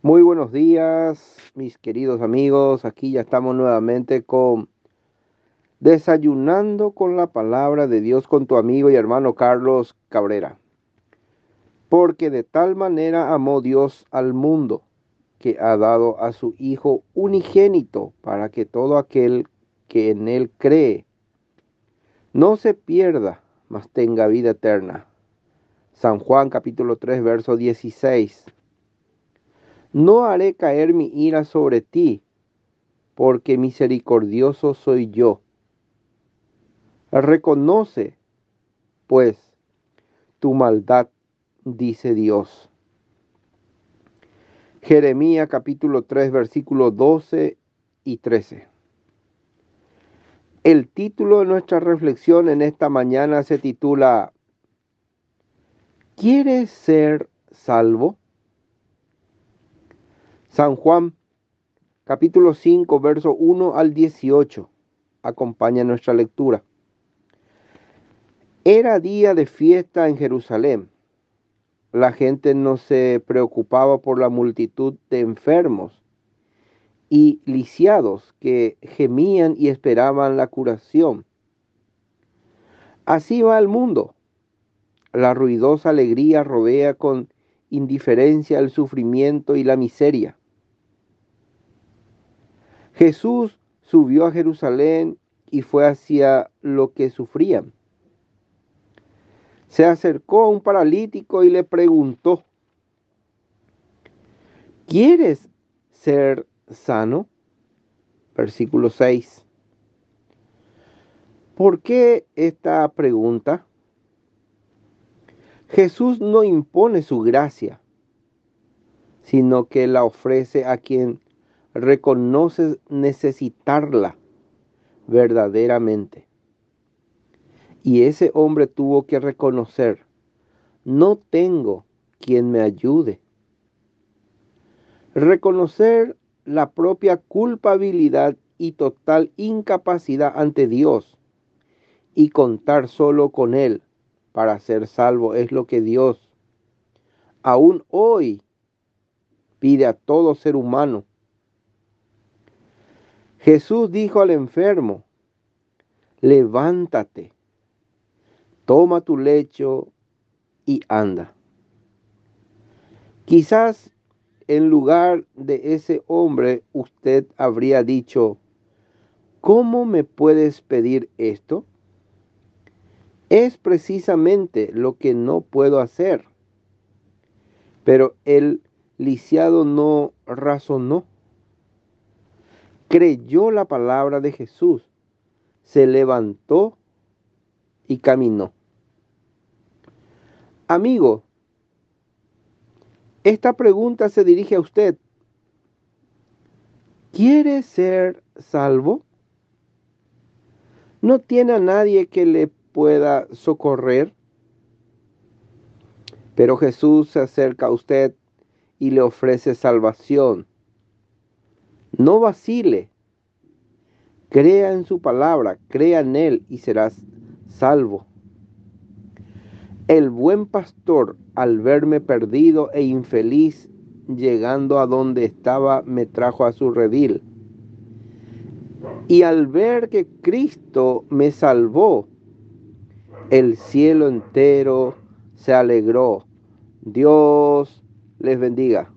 Muy buenos días, mis queridos amigos. Aquí ya estamos nuevamente con Desayunando con la palabra de Dios con tu amigo y hermano Carlos Cabrera. Porque de tal manera amó Dios al mundo que ha dado a su Hijo unigénito para que todo aquel que en él cree no se pierda, mas tenga vida eterna. San Juan capítulo 3, verso 16. No haré caer mi ira sobre ti, porque misericordioso soy yo. Reconoce, pues, tu maldad, dice Dios. Jeremías capítulo 3, versículos 12 y 13. El título de nuestra reflexión en esta mañana se titula ¿Quieres ser salvo? San Juan, capítulo 5, verso 1 al 18. Acompaña nuestra lectura. Era día de fiesta en Jerusalén. La gente no se preocupaba por la multitud de enfermos y lisiados que gemían y esperaban la curación. Así va el mundo. La ruidosa alegría rodea con indiferencia el sufrimiento y la miseria. Jesús subió a Jerusalén y fue hacia lo que sufrían. Se acercó a un paralítico y le preguntó, ¿quieres ser sano? Versículo 6. ¿Por qué esta pregunta? Jesús no impone su gracia, sino que la ofrece a quien reconoces necesitarla verdaderamente. Y ese hombre tuvo que reconocer, no tengo quien me ayude. Reconocer la propia culpabilidad y total incapacidad ante Dios y contar solo con Él para ser salvo es lo que Dios aún hoy pide a todo ser humano Jesús dijo al enfermo, levántate, toma tu lecho y anda. Quizás en lugar de ese hombre usted habría dicho, ¿cómo me puedes pedir esto? Es precisamente lo que no puedo hacer. Pero el lisiado no razonó creyó la palabra de Jesús, se levantó y caminó. Amigo, esta pregunta se dirige a usted. ¿Quiere ser salvo? ¿No tiene a nadie que le pueda socorrer? Pero Jesús se acerca a usted y le ofrece salvación no vacile. Crea en su palabra, crea en Él y serás salvo. El buen pastor, al verme perdido e infeliz, llegando a donde estaba, me trajo a su redil. Y al ver que Cristo me salvó, el cielo entero se alegró. Dios les bendiga.